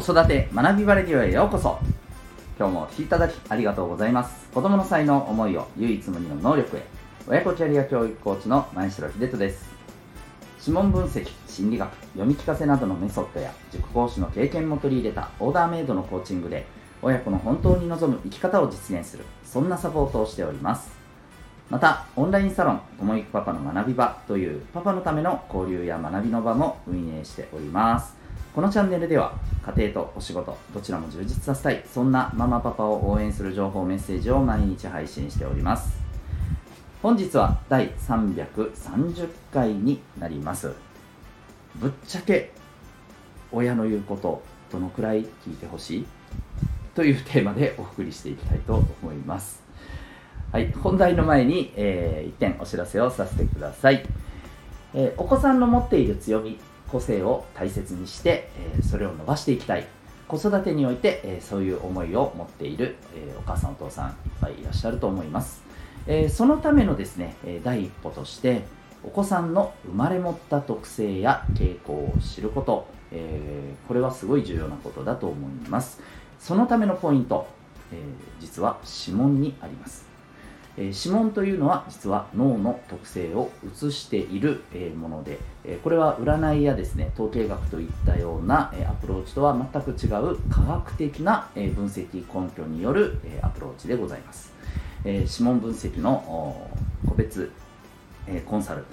子育て学びバレディオへようこそ。今日もお聴きいただきありがとうございます。子供の才能思いを唯一無二の能力へ。親子キャリア教育コーチの前城秀人です。指紋分析心理学読み聞かせなどのメソッドや塾講師の経験も取り入れたオーダーメイドのコーチングで親子の本当に望む生き方を実現するそんなサポートをしております。またオンラインサロンともいくパパの学び場というパパのための交流や学びの場も運営しております。このチャンネルでは家庭とお仕事どちらも充実させたいそんなママパパを応援する情報メッセージを毎日配信しております。本日は第330回になります。ぶっちゃけ親の言うことどのくらい聞いてほしい？というテーマでお送りしていきたいと思います。はい本題の前に、えー、1点お知らせをさせてください、えー、お子さんの持っている強み個性を大切にして、えそれを伸ばしていきたい。子育てにおいて、えそういう思いを持っている、えお母さんお父さんいっぱいいらっしゃると思います、えそのためのですね、第一歩としてお子さんの生まれ持った特性や傾向を知ること、えこれはすごい重要なことだと思います。そのためのポイント、え実は指紋にあります。え指紋というのは実は脳の特性を映している、えもので、えこれは占いやですね統計学といったような、えアプローチとは全く違う科学的な、え分析根拠による、えアプローチでございます、え指紋分析の個別、えコンサル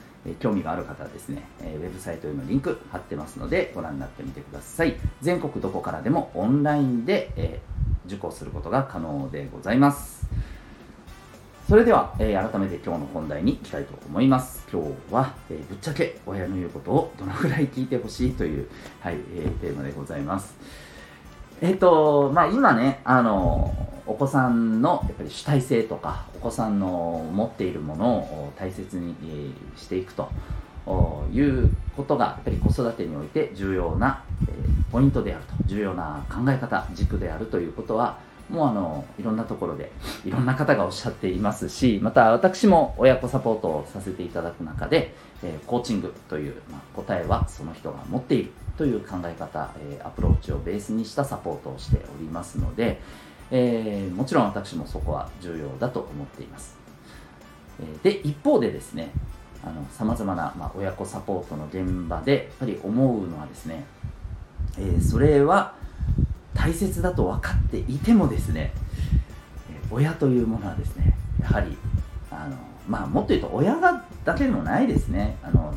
興味がある方はですね、ウェブサイトへのリンク貼ってますのでご覧になってみてください。全国どこからでもオンラインで、受講することが可能でございます。それでは、えー、改めて今日の本題に行きたいと思います。今日は、えー、ぶっちゃけ親の言うことをどのくらい聞いてほしいという、はい、えー、テーマでございます。えっ、ー、と、まあ今ね、あの、お子さんのやっぱり主体性とか、お子さんの持っているものを大切に、え、していくということが、やっぱり子育てにおいて重要な、え、ポイントであると、重要な考え方、軸であるということは、もうあのいろんなところでいろんな方がおっしゃっていますしまた私も親子サポートをさせていただく中で、えー、コーチングという、まあ、答えはその人が持っているという考え方、えー、アプローチをベースにしたサポートをしておりますので、えー、もちろん私もそこは重要だと思っています、えで一方でですねさまざまな、まあ、親子サポートの現場でやっぱり思うのはですね、えそれは大切だと分かっていてもですね親というものはですねやはりあの、まあ、もっと言うと親がだけでもないですね。あの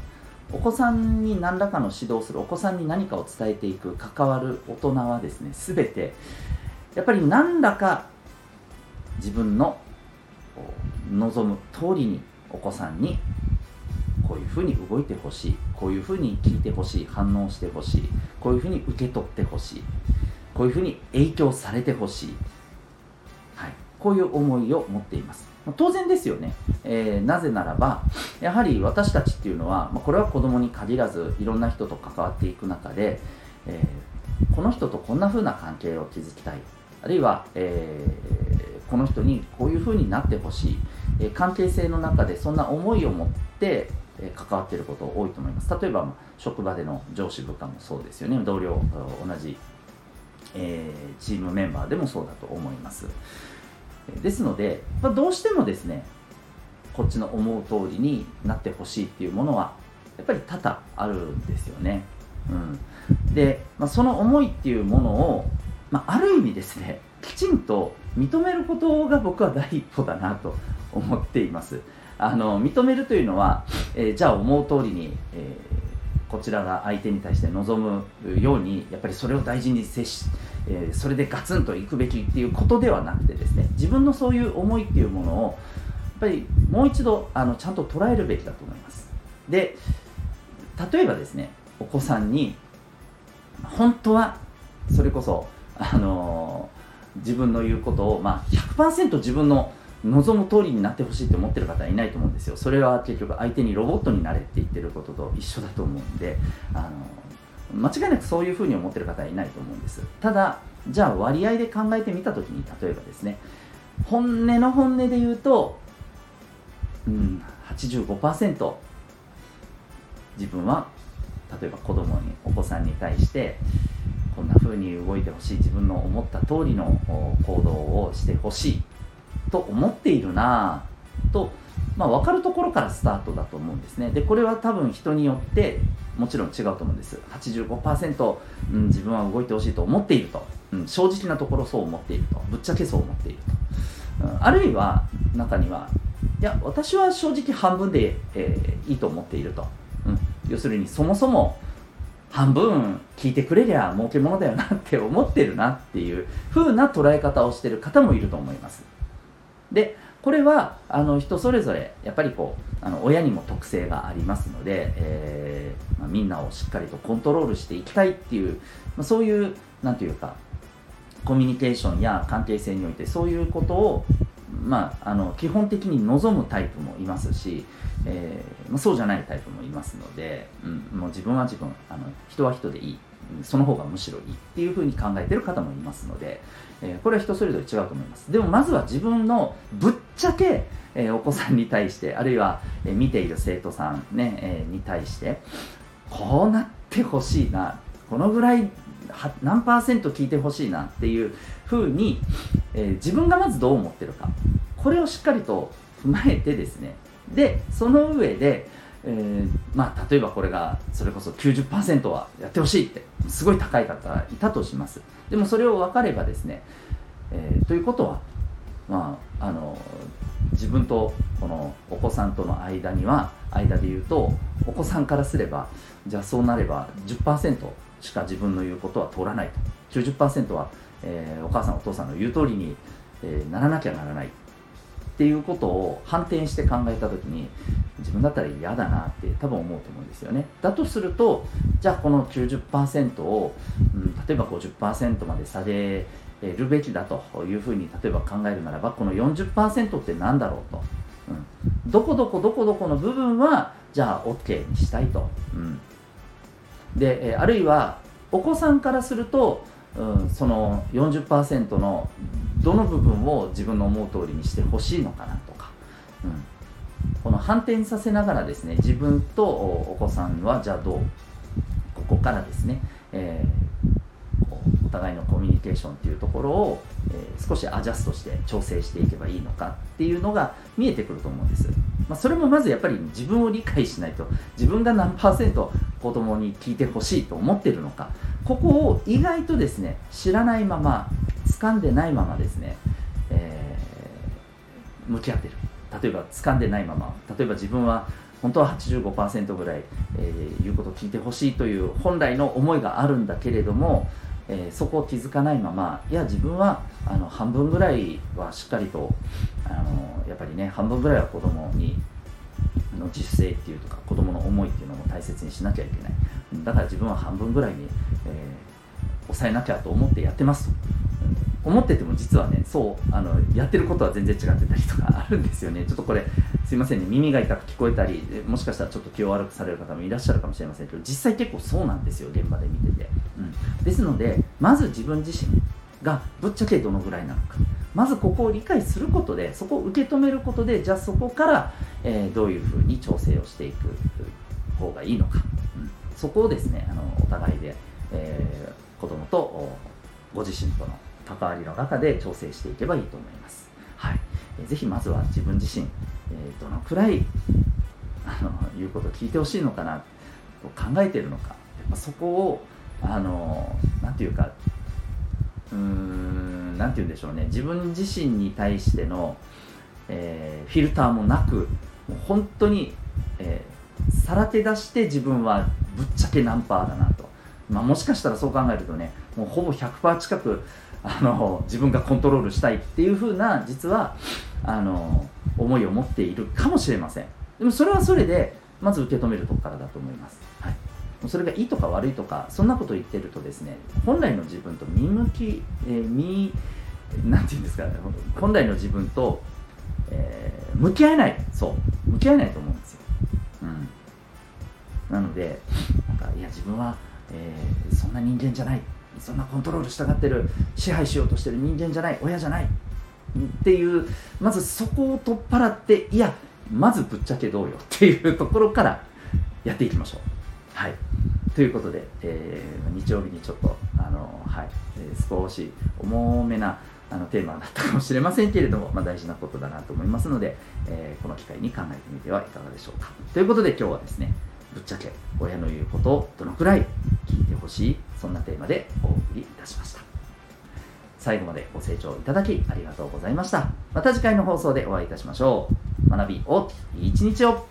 お子さんに何らかの指導するお子さんに何かを伝えていく関わる大人はですね全てやっぱり何らか自分の望む通りにお子さんにこういうふうに動いてほしいこういうふうに聞いてほしい反応してほしいこういうふうに受け取ってほしい。こういうふうに影響されてほしい、はい、こういう思いを持っています。当然ですよね、えー、なぜならばやはり私たちっていうのは、まあ、これは子供に限らずいろんな人と関わっていく中で、えー、この人とこんな風な関係を築きたい。あるいは、えー、この人にこういう風になってほしい、えー、関係性の中でそんな思いを持って、関わっていること多いと思います。例えば職場での上司部下もそうですよね。同僚同じえー、チームメンバーでもそうだと思います。ですので、まあ、どうしてもですねこっちの思う通りになってほしいっていうものはやっぱり多々あるんですよね、うん、で、まあ、その思いっていうものを、まあ、ある意味ですねきちんと認めることが僕は第一歩だなと思っています。あの認めるというのは、えー、じゃあ思う通りに、えーこちらが相手に対して望むようにやっぱりそれを大事に接し、えー、それでガツンといくべきっていうことではなくてですね自分のそういう思いっていうものをやっぱりもう一度あのちゃんと捉えるべきだと思います。で例えばですねお子さんに本当はそれこそあのー、自分の言うことを、まあ、100%自分の望む通りになってほしいって思ってる方はいないと思うんですよ。それは結局相手にロボットになれって言ってることと一緒だと思うんであの間違いなくそういうふうに思ってる方はいないと思うんです。ただじゃあ割合で考えてみた時に例えばですね本音の本音で言うと、うん、85%自分は例えば子供にお子さんに対してこんな風に動いてほしい自分の思った通りの行動をしてほしい。と思っているなと、まあ、分かるところからスタートだと思うんですね。でこれは多分人によってもちろん違うと思うんです。85%、うん、自分は動いてほしいと思っていると、うん、正直なところそう思っていると。ぶっちゃけそう思っていると、うん、あるいは中にはいや私は正直半分で、えー、いいと思っていると、うん、要するにそもそも半分聞いてくれりゃ儲けものだよなって思ってるなっていう風な捉え方をしてる方もいると思います。でこれはあの人それぞれやっぱりこうあの親にも特性がありますので、えーまあ、みんなをしっかりとコントロールしていきたいっていう、まあ、そういうなんていうかコミュニケーションや関係性においてそういうことを、まあ、あの基本的に望むタイプもいますし、えーまあ、そうじゃないタイプもいますので、うん、もう自分は自分あの人は人でいい。その方がむしろいいっていうふうに考えてる方もいますので、えー、これは人それぞれ違うと思います。でもまずは自分のぶっちゃけ、えー、お子さんに対してあるいは、えー、見ている生徒さんね、えに対してこうなってほしいなこのぐらい何パーセント聞いてほしいなっていうふうに、え自分がまずどう思ってるかこれをしっかりと踏まえてですね。でその上で、えー、まあ、例えばこれがそれこそ90%はやってほしいってすごい高い方がいたとします。でもそれを分かればですね、えー、ということは、まあ、あの自分とこのお子さんとの間には間で言うとお子さんからすればじゃあそうなれば10%しか自分の言うことは通らないと。90%は、えー、お母さんお父さんの言う通りに、えー、ならなきゃならないっていうことを反転して考えた時に自分だったら嫌だなって多分思うと思うんですよね。だとするとじゃあこの90%を、うん、例えば50%まで下げるべきだというふうに例えば考えるならばこの40%って何だろうと、うん、どこどこどこどこの部分はじゃあ OK にしたいと、うん、であるいはお子さんからすると、うん、その40%のどの部分を自分の思う通りにしてほしいのかなとか、うん、この反転させながらですね自分とお子さんはじゃあどうここからですね、えー、お互いのコミュニケーションっていうところを、えー、少しアジャストして調整していけばいいのかっていうのが見えてくると思うんです、まあ、それもまずやっぱり自分を理解しないと自分が何パーセント子供に聞いてほしいと思ってるのか。ここを意外とですね知らないまま掴んでないままですね、えー、向き合ってる。例えば掴んでないまま例えば自分は本当は85%ぐらい、えー、言うことを聞いてほしいという本来の思いがあるんだけれども、えー、そこを気づかないままいや自分はあの半分ぐらいはしっかりとあのやっぱりね半分ぐらいは子供にの自主性っていうとか子供の思いっていうのも大切にしなきゃいけない。だから自分は半分ぐらいに、えー、抑えなきゃと思ってやってますと。思ってても実はねそうあのやってることは全然違ってたりとかあるんですよね。ちょっとこれすいませんね。耳が痛く聞こえたりもしかしたらちょっと気を悪くされる方もいらっしゃるかもしれませんけど実際結構そうなんですよ現場で見てて、うん、ですのでまず自分自身がぶっちゃけどのぐらいなのか。まずここを理解することでそこを受け止めることでじゃあそこから、えー、どういうふうに調整をしていく方がいいのか、うん、そこをですねあのお互いで、えー、子供とご自身との関わりの中で調整していけばいいと思います。はい、えー、ぜひまずは自分自身、えー、どのくらいあの言うことを聞いてほしいのかなと考えているのか。やっぱそこをあのなんていうかうんなんて言うんでしょうね。自分自身に対しての、えー、フィルターもなくもう本当に、えー、さらけ出して自分はぶっちゃけ何パーだなと、まあ、もしかしたらそう考えるとねもうほぼ100%近くあの自分がコントロールしたいっていう風な実はあの思いを持っているかもしれません。でもそれはそれでまず受け止めるとこからだと思います、はい、それがいいとか悪いとかそんなことを言ってるとですね本来の自分と見向き、えー、見なんて言うんですか本来の自分と、えー、向き合えないそう向き合えないと思うんですよ、うん、なのでなんかいや自分は、えー、そんな人間じゃない。そんなコントロールしたがってる支配しようとしてる人間じゃない親じゃないっていうまずそこを取っ払っていやまずぶっちゃけどうよっていうところからやっていきましょう。はいということで、えー、日曜日にちょっとあの、はいえー少し重めなあのテーマだったかもしれませんけれども、まあ、大事なことだなと思いますので、えーこの機会に考えてみてはいかがでしょうか。ということで今日はですね、ぶっちゃけ親の言うことをどのくらい聞いてほしい、そんなテーマでお送りいたしました。最後までご清聴いただきありがとうございました。また次回の放送でお会いいたしましょう。学びをいい一日を